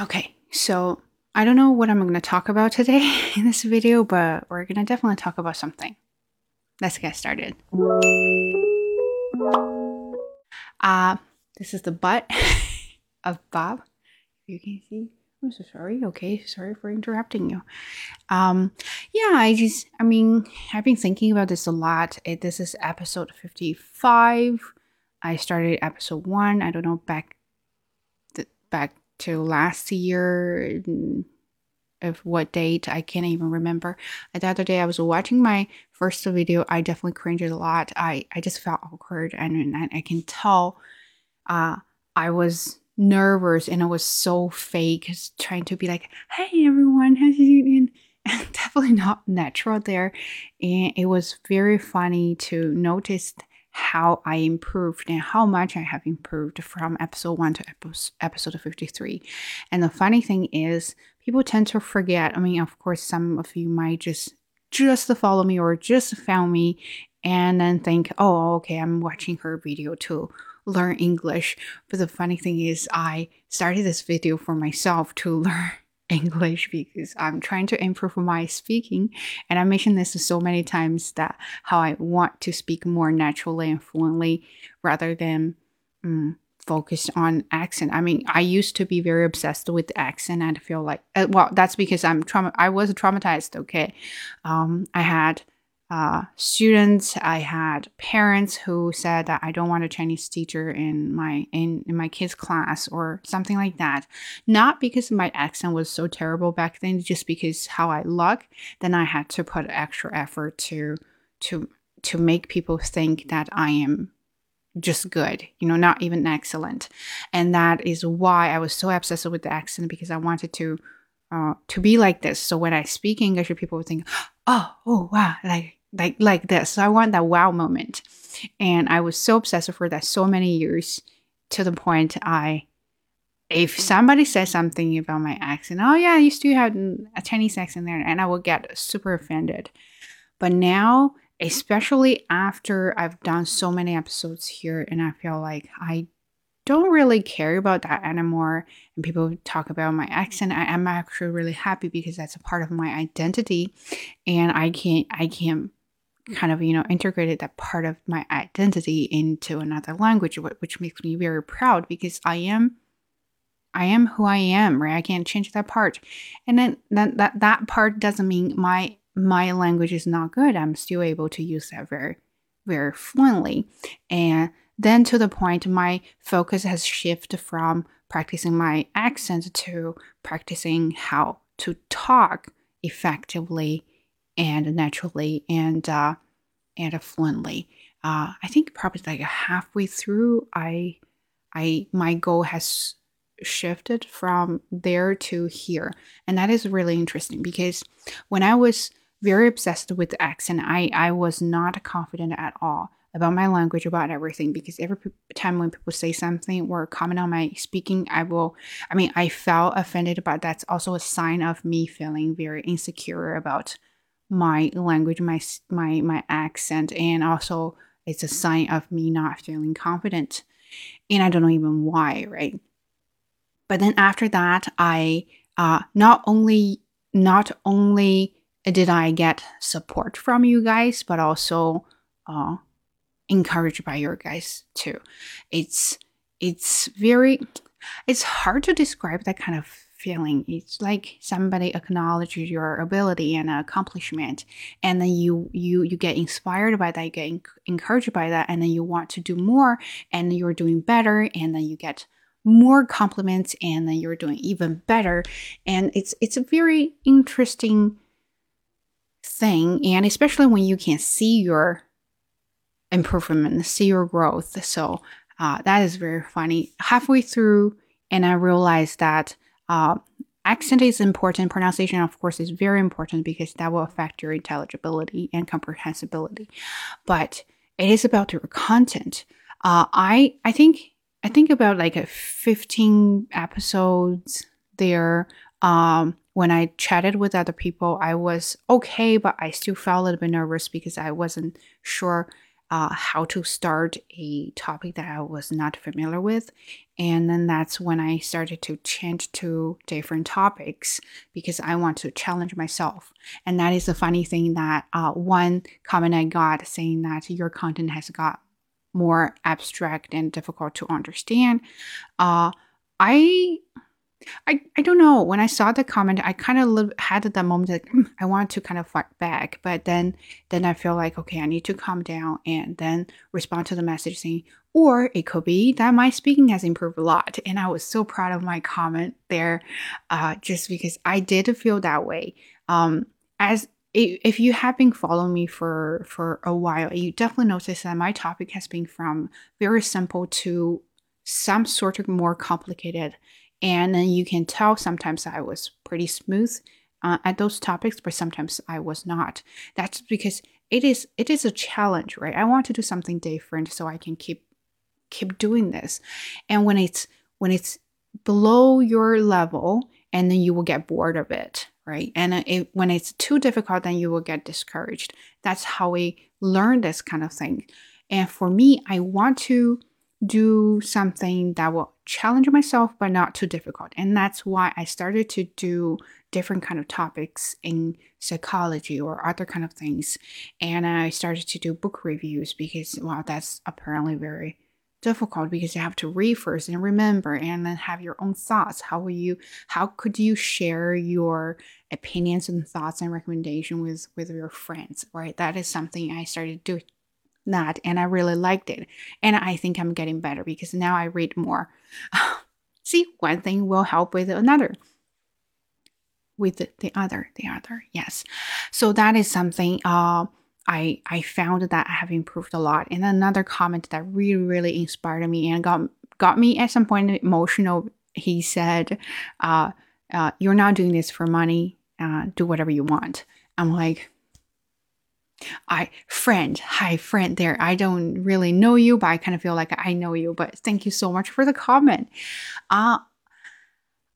Okay, so I don't know what I'm going to talk about today in this video, but we're going to definitely talk about something. Let's get started. Uh, this is the butt of Bob. You can see. I'm so sorry. Okay, sorry for interrupting you. Um, yeah, I just, I mean, I've been thinking about this a lot. It, this is episode 55. I started episode one. I don't know back, the, back to last year of what date i can't even remember. The other day i was watching my first video i definitely cringed a lot. I i just felt awkward and, and i can tell uh i was nervous and i was so fake trying to be like hey everyone how's you doing definitely not natural there. And it was very funny to notice how I improved and how much I have improved from episode 1 to episode 53. And the funny thing is, people tend to forget. I mean, of course, some of you might just just follow me or just found me and then think, "Oh, okay, I'm watching her video to learn English." But the funny thing is, I started this video for myself to learn English because I'm trying to improve my speaking. And I mentioned this so many times that how I want to speak more naturally and fluently rather than um, focused on accent. I mean, I used to be very obsessed with accent and I feel like, uh, well, that's because I'm trauma. I was traumatized. Okay. Um, I had uh, students. I had parents who said that I don't want a Chinese teacher in my in, in my kids' class or something like that. Not because my accent was so terrible back then, just because how I look. Then I had to put extra effort to to to make people think that I am just good, you know, not even excellent. And that is why I was so obsessed with the accent because I wanted to uh, to be like this. So when I speak English, people would think, "Oh, oh, wow!" Like like like this. I want that wow moment. And I was so obsessed for that so many years to the point I if somebody says something about my accent, oh yeah, I used to have a Chinese accent there, and I would get super offended. But now, especially after I've done so many episodes here, and I feel like I don't really care about that anymore. And people talk about my accent. I am actually really happy because that's a part of my identity, and I can't I can't kind of you know integrated that part of my identity into another language which makes me very proud because i am i am who i am right? I can't change that part. And then that that, that part doesn't mean my my language is not good. I'm still able to use that very very fluently. And then to the point my focus has shifted from practicing my accent to practicing how to talk effectively and naturally and uh, and fluently. Uh, I think probably like halfway through, I I my goal has shifted from there to here, and that is really interesting because when I was very obsessed with the accent, I I was not confident at all about my language, about everything, because every time when people say something or comment on my speaking, I will, I mean, I felt offended, but that's also a sign of me feeling very insecure about my language, my my my accent, and also it's a sign of me not feeling confident. And I don't know even why, right? But then after that, I uh, not only not only did I get support from you guys, but also uh, encouraged by your guys too. It's it's very it's hard to describe that kind of feeling. It's like somebody acknowledges your ability and accomplishment, and then you you you get inspired by that, you get encouraged by that, and then you want to do more, and you're doing better, and then you get more compliments, and then you're doing even better, and it's it's a very interesting thing, and especially when you can see your improvement, see your growth. So uh, that is very funny. Halfway through, and I realized that uh, accent is important. Pronunciation, of course, is very important because that will affect your intelligibility and comprehensibility. But it is about your content. Uh, I I think I think about like a 15 episodes there. Um, when I chatted with other people, I was okay, but I still felt a little bit nervous because I wasn't sure uh, how to start a topic that I was not familiar with. And then that's when I started to change to different topics because I want to challenge myself. And that is a funny thing that uh, one comment I got saying that your content has got more abstract and difficult to understand. Uh, I I, I don't know. When I saw the comment, I kind of had that moment like mm, I want to kind of fight back, but then then I feel like okay, I need to calm down and then respond to the message saying, or it could be that my speaking has improved a lot, and I was so proud of my comment there, uh, just because I did feel that way. Um, as if you have been following me for for a while, you definitely notice that my topic has been from very simple to some sort of more complicated and then you can tell sometimes I was pretty smooth uh, at those topics, but sometimes I was not. That's because it is it is a challenge, right? I want to do something different so I can keep keep doing this. And when it's when it's below your level, and then you will get bored of it, right? And it, when it's too difficult, then you will get discouraged. That's how we learn this kind of thing. And for me, I want to do something that will challenge myself but not too difficult. And that's why i started to do different kind of topics in psychology or other kind of things. And i started to do book reviews because well that's apparently very difficult because you have to read first and remember and then have your own thoughts. How will you how could you share your opinions and thoughts and recommendation with with your friends right? That is something i started doing that and I really liked it. And I think I'm getting better because now I read more. See, one thing will help with another. With the, the other, the other, yes. So that is something uh, I I found that I have improved a lot. And another comment that really really inspired me and got got me at some point emotional. He said, uh, uh, "You're not doing this for money. Uh, do whatever you want." I'm like, I friend, hi friend there. I don't really know you, but I kind of feel like I know you. But thank you so much for the comment. Uh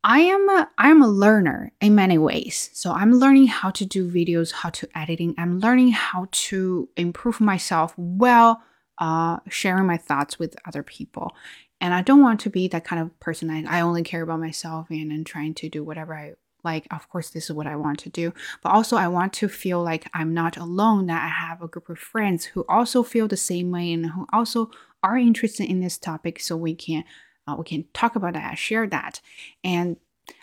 I am a I am a learner in many ways. So I'm learning how to do videos, how to editing. I'm learning how to improve myself while uh, sharing my thoughts with other people. And I don't want to be that kind of person. I, I only care about myself and, and trying to do whatever I like of course this is what i want to do. But also i want to feel like i'm not alone that i have a group of friends who also feel the same way and who also are interested in this topic. So we can uh, we can talk about that share that. And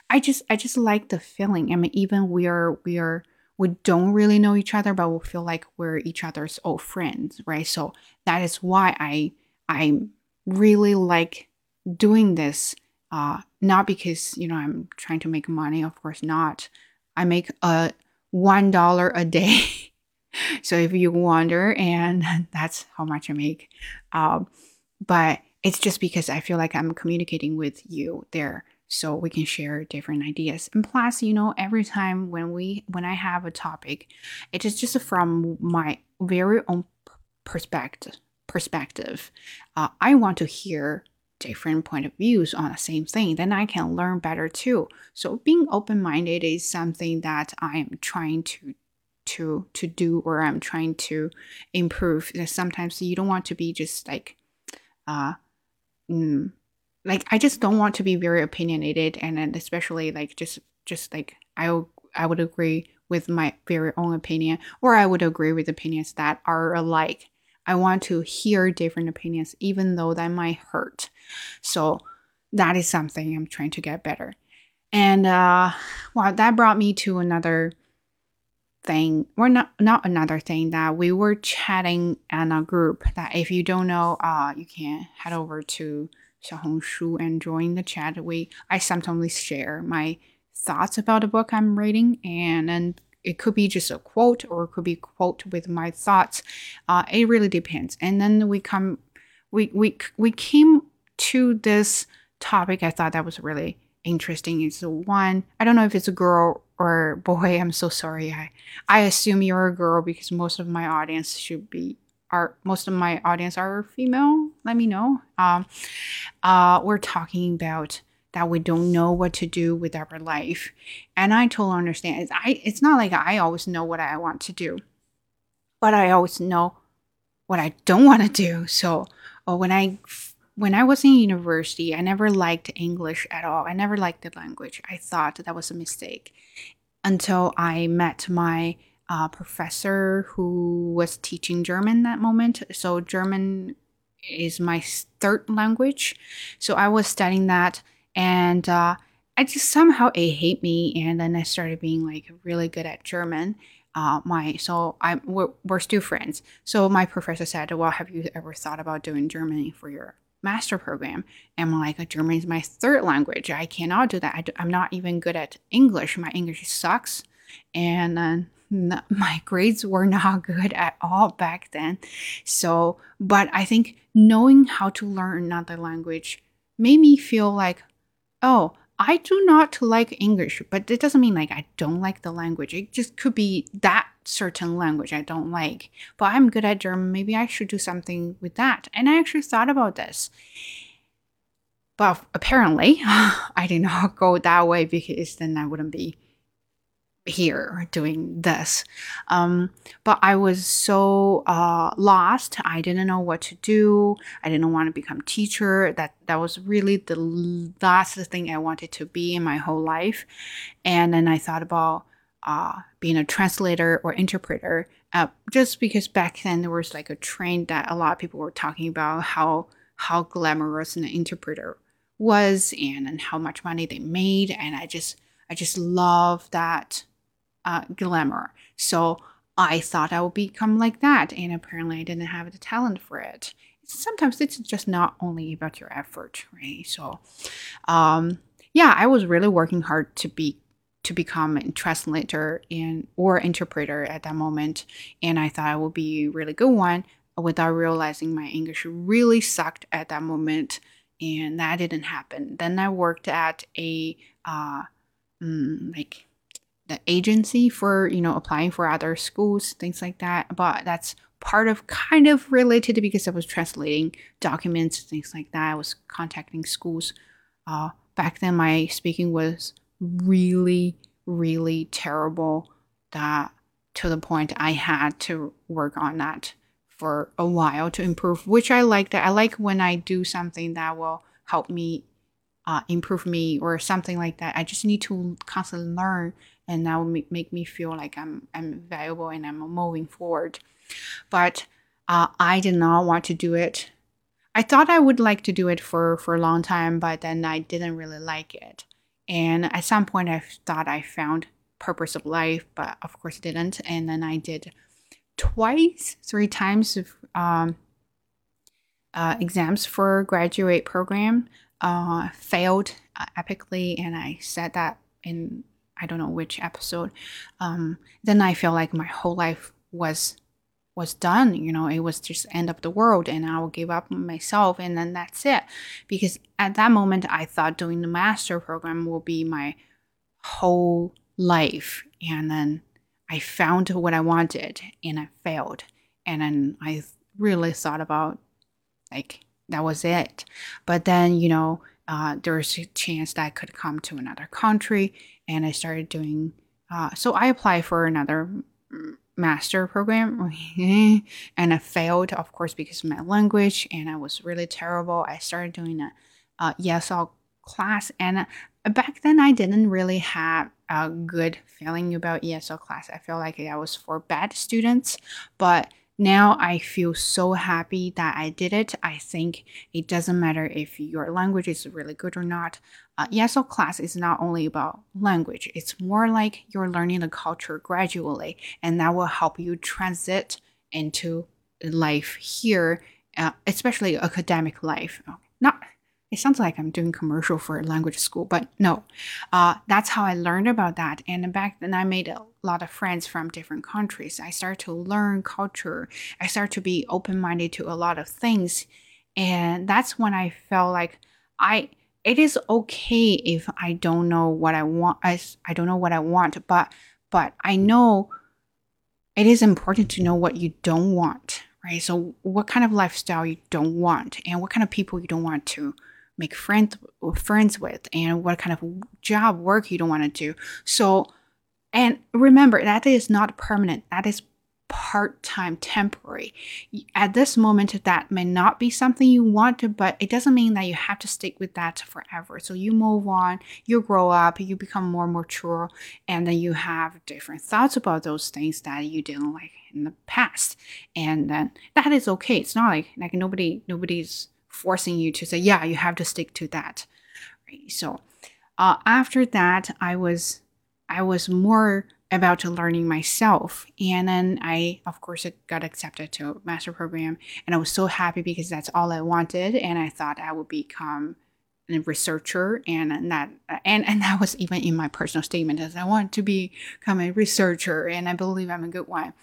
i just i just like the feeling. I mean even we are we are we don't really know each other but we feel like we're each other's old friends right? So that is why i i really like doing this uh, not because you know I'm trying to make money, of course not. I make a one dollar a day. so if you wonder, and that's how much I make. Um, but it's just because I feel like I'm communicating with you there so we can share different ideas and plus you know every time when we when i have a topic it is just from my very own perspective perspective uh, i want to hear different point of views on the same thing, then I can learn better too. So being open-minded is something that I am trying to to to do or I'm trying to improve. Sometimes you don't want to be just like uh mm, like I just don't want to be very opinionated and then especially like just just like I I would agree with my very own opinion or I would agree with opinions that are alike I want to hear different opinions, even though that might hurt. So that is something I'm trying to get better. And uh, well, that brought me to another thing, or not not another thing that we were chatting in a group. That if you don't know, uh, you can head over to Xiaohongshu and join the chat. We I sometimes share my thoughts about the book I'm reading and and it could be just a quote or it could be quote with my thoughts. Uh, it really depends. And then we come, we we we came to this topic. I thought that was really interesting. It's one. I don't know if it's a girl or boy. I'm so sorry. I I assume you're a girl because most of my audience should be are most of my audience are female. Let me know. Um, uh, we're talking about that we don't know what to do with our life. And I totally understand. It's, I, it's not like I always know what I want to do, but I always know what I don't want to do. So, or when I when I was in university, I never liked English at all. I never liked the language. I thought that was a mistake until I met my uh, professor who was teaching German that moment. So German is my third language. So I was studying that, and uh, I just somehow it hate me, and then I started being like really good at German. Uh, my so I'm we're, we're still friends. So my professor said, "Well, have you ever thought about doing Germany for your master program?" And I'm like, "German is my third language. I cannot do that. I, am not even good at English. My English sucks." And then my grades were not good at all back then. So, but I think knowing how to learn another language made me feel like, oh, I do not like English, but it doesn't mean like I don't like the language. It just could be that certain language I don't like. But I'm good at German. Maybe I should do something with that. And I actually thought about this. But apparently, I did not go that way because then I wouldn't be here doing this. Um, but I was so uh, lost. I didn't know what to do. I didn't want to become teacher. That that was really the last thing I wanted to be in my whole life. And then I thought about uh, being a translator or interpreter. Uh, just because back then there was like a trend that a lot of people were talking about how how glamorous an interpreter was and and how much money they made and I just I just love that uh, glamour. So I thought I would become like that, and apparently I didn't have the talent for it. Sometimes it's just not only about your effort, right? So, um, yeah, I was really working hard to be to become a translator and or interpreter at that moment, and I thought I would be a really good one. Without realizing my English really sucked at that moment, and that didn't happen. Then I worked at a uh, mm, like agency for you know applying for other schools things like that but that's part of kind of related because i was translating documents things like that. I was contacting schools uh, back then my speaking was really really terrible that to the point i had to work on that for a while to improve which i like that. I like when i do something that will help me uh, improve me or something like that. I just need to constantly learn and that will make me feel like I'm I'm valuable and I'm moving forward. But uh, I did not want to do it. I thought I would like to do it for for a long time, but then I didn't really like it. And at some point, I thought I found purpose of life, but of course didn't. And then I did twice, three times of um, uh, exams for graduate program. Uh, failed uh, epically, and I said that in I don't know which episode, um, then I feel like my whole life was was done. You know, it was just end of the world, and I will give up myself, and then that's it. Because at that moment, I thought doing the master program will be my whole life, and then I found what I wanted, and I failed, and then I really thought about like that was it. But then you know uh, there's a chance that I could come to another country, and I started doing. Uh, so I applied for another master program, and I failed, of course, because of my language, and I was really terrible. I started doing a, a ESL class, and uh, back then I didn't really have a good feeling about ESL class. I felt like I was for bad students, but now I feel so happy that I did it. I think it doesn't matter if your language is really good or not. Uh, ESL class is not only about language, it's more like you're learning the culture gradually, and that will help you transit into life here, uh, especially academic life. Not it sounds like I'm doing commercial for a language school, but no, uh, that's how I learned about that. And back then, I made a lot of friends from different countries. I started to learn culture. I started to be open minded to a lot of things, and that's when I felt like I. It is okay if I don't know what I want. I, I don't know what I want, but but I know it is important to know what you don't want, right? So what kind of lifestyle you don't want, and what kind of people you don't want to make friends friends with and what kind of job work you don't want to do so and remember that is not permanent that is part time, temporary. At this moment, that may not be something you want to, but it doesn't mean that you have to stick with that forever. So you move on, you grow up, you become more mature, and then you have different thoughts about those things that you didn't like in the past. And then that is okay. It's not like like nobody nobody's forcing you to say, yeah, you have to stick to that. Right. So uh, after that, I was I was more about to learning myself. And then I, of course, got accepted to a master program. And I was so happy because that's all I wanted. And I thought I would become a researcher and that and and that was even in my personal statement as I want to become a researcher and I believe I'm a good one.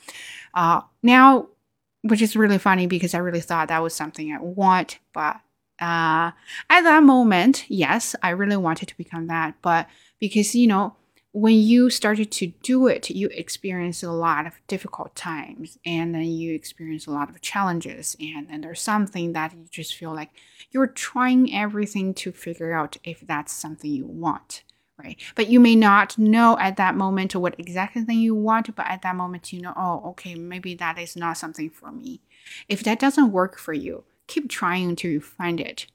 Uh, now, which is really funny because I really thought that was something I want, but uh, at that moment, yes, I really wanted to become that, but because you know when you started to do it, you experience a lot of difficult times and then you experience a lot of challenges. And then there's something that you just feel like you're trying everything to figure out if that's something you want, right? But you may not know at that moment what exactly thing you want, but at that moment you know, oh, okay, maybe that is not something for me. If that doesn't work for you, keep trying until you find it.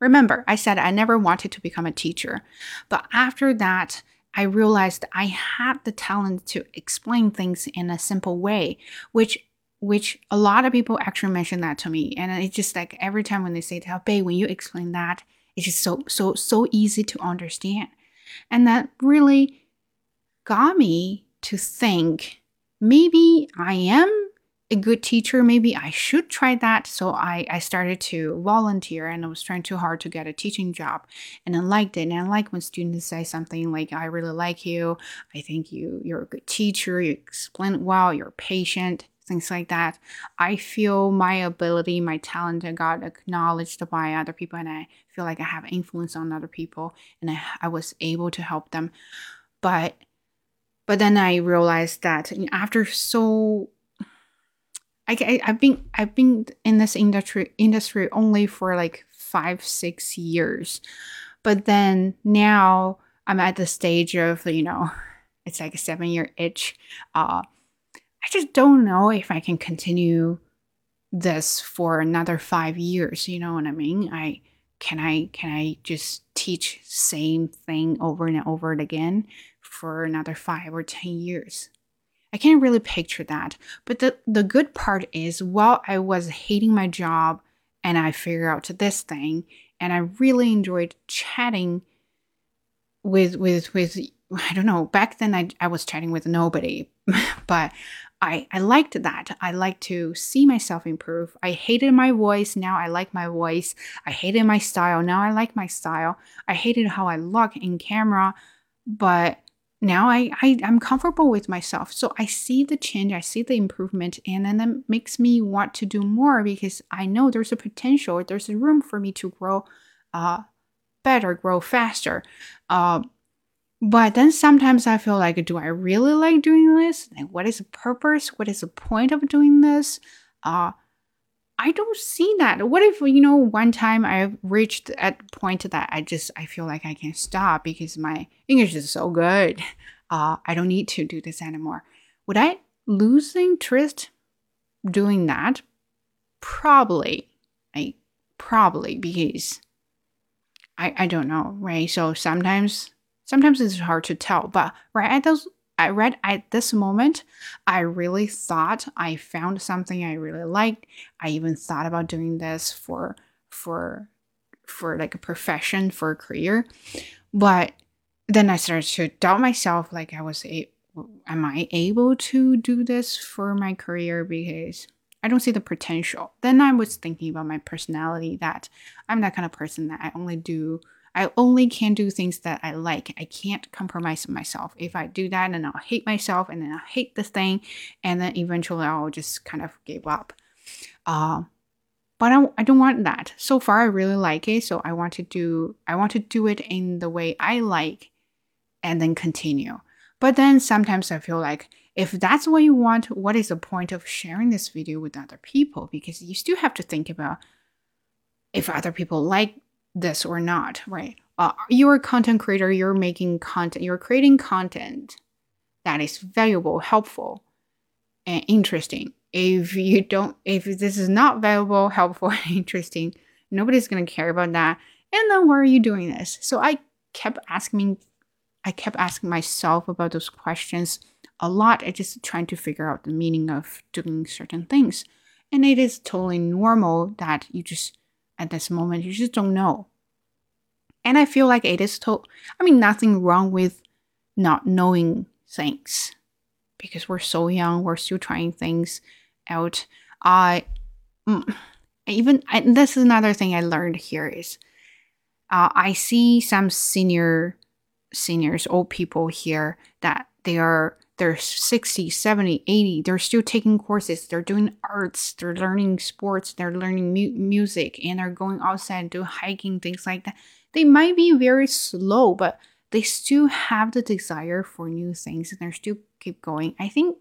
Remember, I said I never wanted to become a teacher, but after that, I realized I had the talent to explain things in a simple way, which which a lot of people actually mention that to me. And it's just like every time when they say to Bei, when you explain that, it's just so so so easy to understand. And that really got me to think maybe I am a good teacher, maybe I should try that. So I, I started to volunteer and I was trying too hard to get a teaching job. And I liked it. And I like when students say something like, I really like you. I think you you're a good teacher, you explain well, you're patient, things like that. I feel my ability, my talent got acknowledged by other people and I feel like I have influence on other people and I, I was able to help them. But but then I realized that after so I, I've been I've been in this industry industry only for like five six years, but then now I'm at the stage of you know it's like a seven year itch. Uh, I just don't know if I can continue this for another five years. You know what I mean? I can I can I just teach same thing over and over again for another five or ten years? I can't really picture that. But the, the good part is while I was hating my job and I figured out this thing and I really enjoyed chatting with with with I don't know, back then I, I was chatting with nobody, but I, I liked that. I like to see myself improve. I hated my voice. Now I like my voice. I hated my style. Now I like my style. I hated how I look in camera, but now I, I i'm comfortable with myself so i see the change i see the improvement and then that makes me want to do more because i know there's a potential there's a room for me to grow uh better grow faster uh, but then sometimes i feel like do i really like doing this like what is the purpose what is the point of doing this uh I don't see that. What if you know one time I've reached at point that I just I feel like I can stop because my English is so good. Uh, I don't need to do this anymore. Would I lose interest doing that? Probably. I probably because I I don't know, right? So sometimes sometimes it's hard to tell, but right at those I read at this moment, I really thought I found something I really liked. I even thought about doing this for for for like a profession, for a career. But then I started to doubt myself like I was a am I able to do this for my career because I don't see the potential. Then I was thinking about my personality that I'm that kind of person that I only do I only can do things that I like. I can't compromise myself. If I do that, then I'll hate myself and then I'll hate this thing. And then eventually I'll just kind of give up. Uh, but I, I don't want that. So far, I really like it. So I want to do, I want to do it in the way I like and then continue. But then sometimes I feel like if that's what you want, what is the point of sharing this video with other people? Because you still have to think about if other people like this or not, right? Uh, you're a content creator, you're making content, you're creating content that is valuable, helpful. and interesting. If you don't, if this is not valuable, helpful, and interesting, nobody's gonna care about that. And then why are you doing this? So I kept asking, me I kept asking myself about those questions a lot. I just trying to figure out the meaning of doing certain things. And it is totally normal that you just, at this moment, you just don't know. And I feel like it is to I mean, nothing wrong with not knowing things because we're so young, we're still trying things out. I mm, even, this is another thing I learned here is uh, I see some senior, seniors, old people here that they are they're 60 70 80 they're still taking courses they're doing arts they're learning sports they're learning mu- music and they're going outside and do hiking things like that they might be very slow but they still have the desire for new things and they're still keep going i think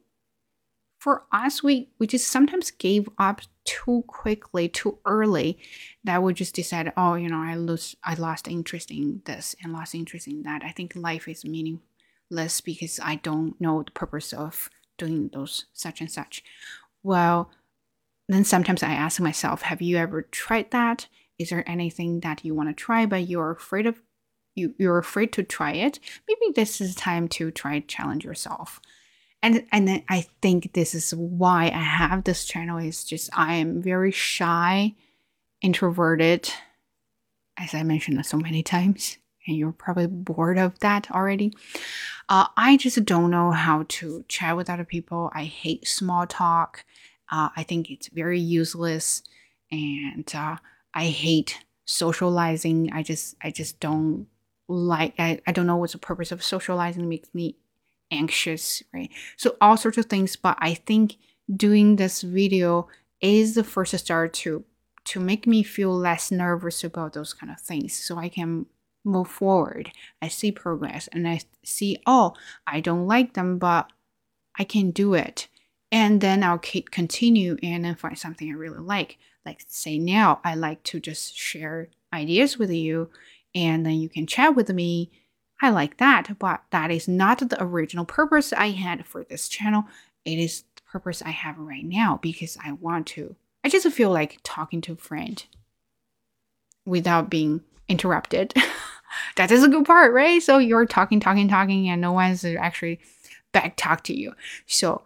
for us we we just sometimes gave up too quickly too early that we just decide oh you know i lose i lost interest in this and lost interest in that i think life is meaningless because I don't know the purpose of doing those such and such. Well, then sometimes I ask myself, have you ever tried that? Is there anything that you want to try but you're afraid of you you're afraid to try it? Maybe this is time to try challenge yourself. And and I think this is why I have this channel is just I am very shy, introverted, as I mentioned so many times and you're probably bored of that already. Uh, I just don't know how to chat with other people. I hate small talk. Uh, I think it's very useless, and uh, I hate socializing. I just, I just don't like. I, I don't know what's the purpose of socializing. It makes me anxious, right? So all sorts of things. But I think doing this video is the first start to to make me feel less nervous about those kind of things, so I can move forward. I see progress and I see, oh, I don't like them, but I can do it. And then I'll keep continue and then find something I really like. Like say now, I like to just share ideas with you and then you can chat with me. I like that, but that is not the original purpose I had for this channel. It is the purpose I have right now because I want to. I just feel like talking to a friend without being interrupted. that is a good part, right? So you're talking, talking, talking, and no one's actually back talk to you. So,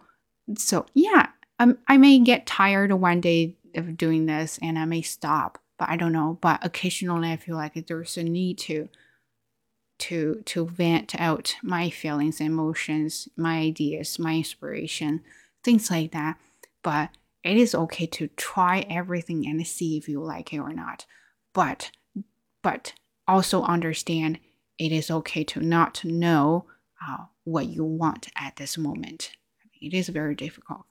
so yeah, um, I may get tired one day of doing this, and I may stop, but I don't know. But occasionally, I feel like there's a need to to to vent out my feelings, emotions, my ideas, my inspiration, things like that. But it is okay to try everything and see if you like it or not. But but also understand it is okay to not know uh, what you want at this moment. It is very difficult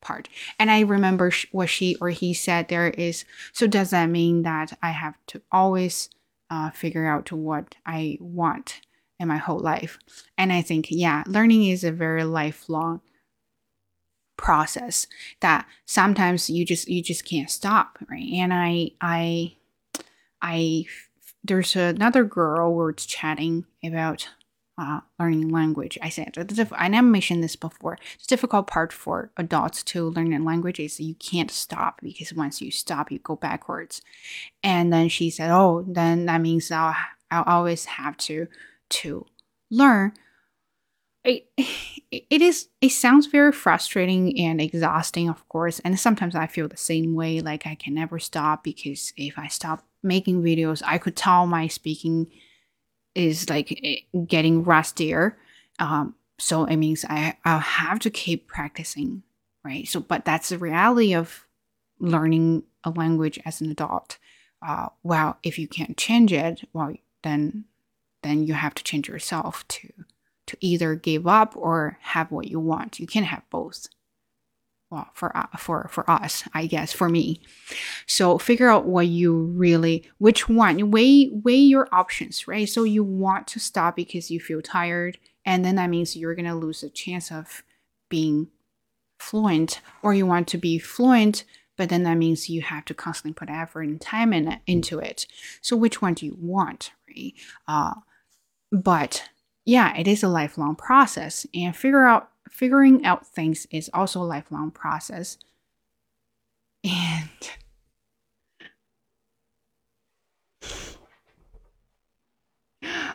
part. And I remember what she or he said there is so does that mean that I have to always uh, figure out what I want in my whole life? And I think, yeah, learning is a very lifelong process that sometimes you just you just can't stop right and i i i there's another girl we're chatting about uh, learning language. I said, I never mentioned this before. The difficult part for adults to learn a language is you can't stop because once you stop, you go backwards. And then she said, "Oh, then that means I'll I'll always have to to learn." It, it is it sounds very frustrating and exhausting of course and sometimes i feel the same way like i can never stop because if i stop making videos, I could tell my speaking is like eh, getting rustier. Um, so it means I I'll have to keep practicing, right? So, but that's the reality of learning a language as an adult. Uh, well, if you can't change it, well, then then you have to change yourself to to either give up or have what you want. You can't have both well for uh, for for us i guess for me. So figure out what you really which one weigh weigh your options right? So you want to stop because you feel tired and then that means you're going to lose the chance of being fluent or you want to be fluent but then that means you have to constantly put effort and time in, into it. So which one do you want right? Uh, but yeah it is a lifelong process and figure out figuring out things is also a lifelong process. And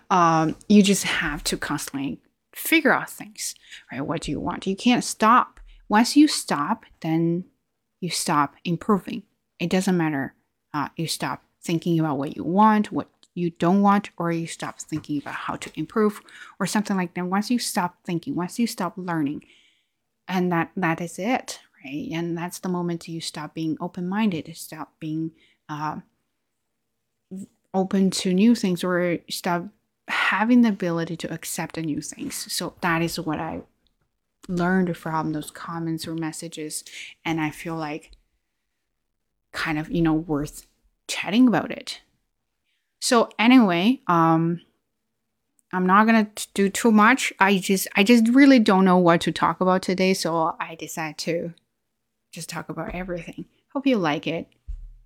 um, you just have to constantly figure out things, right? What do you want? You can't stop. Once you stop, then you stop improving. It doesn't matter. Uh, you stop thinking about what you want, what you don't want, or you stop thinking about how to improve, or something like that. Once you stop thinking, once you stop learning, and that that is it, right? And that's the moment you stop being open-minded, stop being uh, open to new things, or stop having the ability to accept the new things. So that is what I learned from those comments or messages, and I feel like kind of you know worth chatting about it. So anyway, um I'm not to do too much. I just I just really don't know what to talk about today, so I decided to just talk about everything. Hope you like it.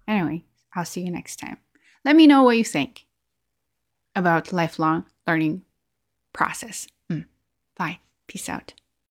Anyway, I'll see you next time. Let me know what you think about lifelong learning process. Mm. Bye. Peace out.